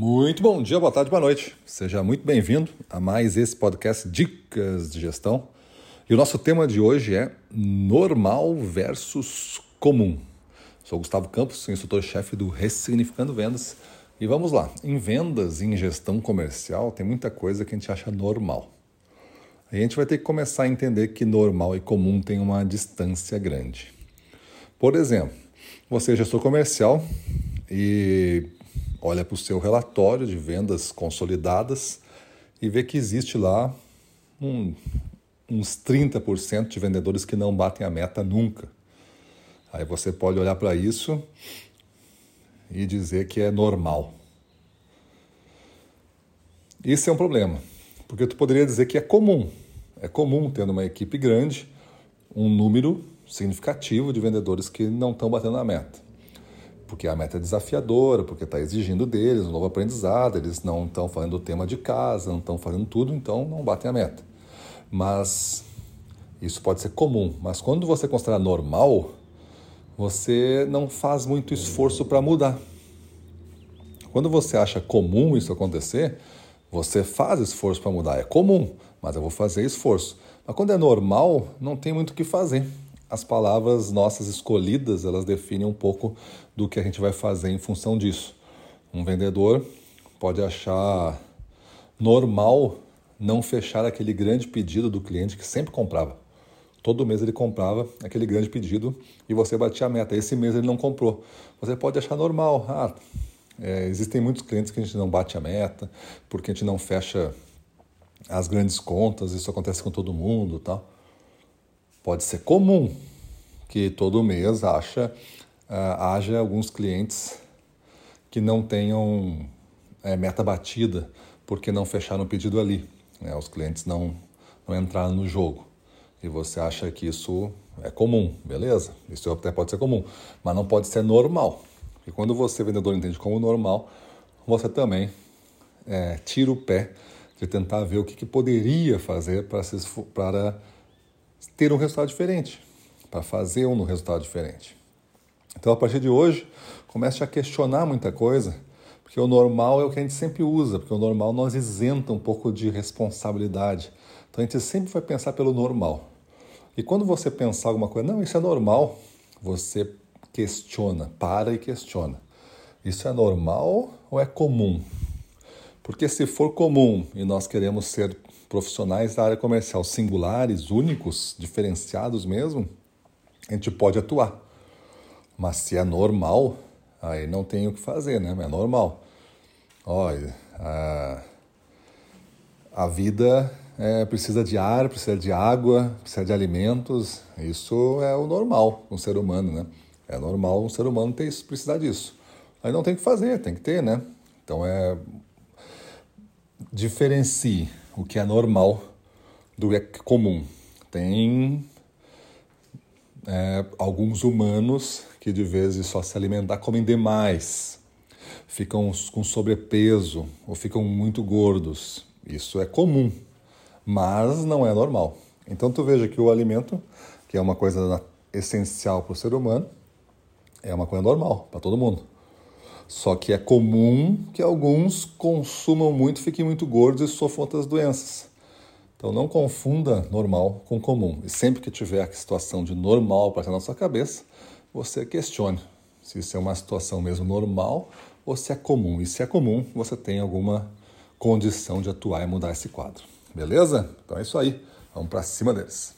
Muito bom dia, boa tarde, boa noite. Seja muito bem-vindo a mais esse podcast Dicas de Gestão. E o nosso tema de hoje é normal versus comum. Sou Gustavo Campos, instrutor-chefe do Ressignificando Vendas. E vamos lá, em vendas e em gestão comercial tem muita coisa que a gente acha normal. A gente vai ter que começar a entender que normal e comum tem uma distância grande. Por exemplo, você é gestor comercial e olha para o seu relatório de vendas consolidadas e vê que existe lá um, uns 30% de vendedores que não batem a meta nunca. Aí você pode olhar para isso e dizer que é normal. Isso é um problema, porque tu poderia dizer que é comum. É comum tendo uma equipe grande, um número significativo de vendedores que não estão batendo a meta. Porque a meta é desafiadora, porque está exigindo deles um novo aprendizado, eles não estão fazendo o tema de casa, não estão fazendo tudo, então não batem a meta. Mas isso pode ser comum. Mas quando você considera normal, você não faz muito esforço para mudar. Quando você acha comum isso acontecer, você faz esforço para mudar. É comum, mas eu vou fazer esforço. Mas quando é normal, não tem muito o que fazer as palavras nossas escolhidas, elas definem um pouco do que a gente vai fazer em função disso. Um vendedor pode achar normal não fechar aquele grande pedido do cliente que sempre comprava. Todo mês ele comprava aquele grande pedido e você batia a meta. Esse mês ele não comprou. Você pode achar normal. Ah, é, existem muitos clientes que a gente não bate a meta porque a gente não fecha as grandes contas. Isso acontece com todo mundo, tal pode ser comum que todo mês acha, uh, haja alguns clientes que não tenham é, meta batida porque não fecharam o pedido ali. Né? Os clientes não, não entraram no jogo. E você acha que isso é comum, beleza? Isso até pode ser comum, mas não pode ser normal. E quando você, vendedor, entende como normal, você também é, tira o pé de tentar ver o que, que poderia fazer para ter um resultado diferente, para fazer um resultado diferente. Então, a partir de hoje, comece a questionar muita coisa, porque o normal é o que a gente sempre usa, porque o normal nos isenta um pouco de responsabilidade. Então, a gente sempre vai pensar pelo normal. E quando você pensar alguma coisa, não, isso é normal, você questiona, para e questiona. Isso é normal ou é comum? Porque se for comum e nós queremos ser profissionais da área comercial singulares, únicos, diferenciados mesmo, a gente pode atuar. Mas se é normal, aí não tem o que fazer, né? É normal. Olha, a, a vida é, precisa de ar, precisa de água, precisa de alimentos. Isso é o normal um ser humano, né? É normal um ser humano ter isso, precisar disso. Aí não tem o que fazer, tem que ter, né? Então é diferencie o que é normal do que é comum. Tem é, alguns humanos que de vezes só se alimentar comem demais, ficam com sobrepeso ou ficam muito gordos. Isso é comum, mas não é normal. Então tu veja que o alimento, que é uma coisa essencial para o ser humano, é uma coisa normal para todo mundo. Só que é comum que alguns consumam muito, fiquem muito gordos e sofram outras doenças. Então não confunda normal com comum. E sempre que tiver a situação de normal para na sua cabeça, você questione se isso é uma situação mesmo normal ou se é comum. E se é comum, você tem alguma condição de atuar e mudar esse quadro. Beleza? Então é isso aí. Vamos para cima deles.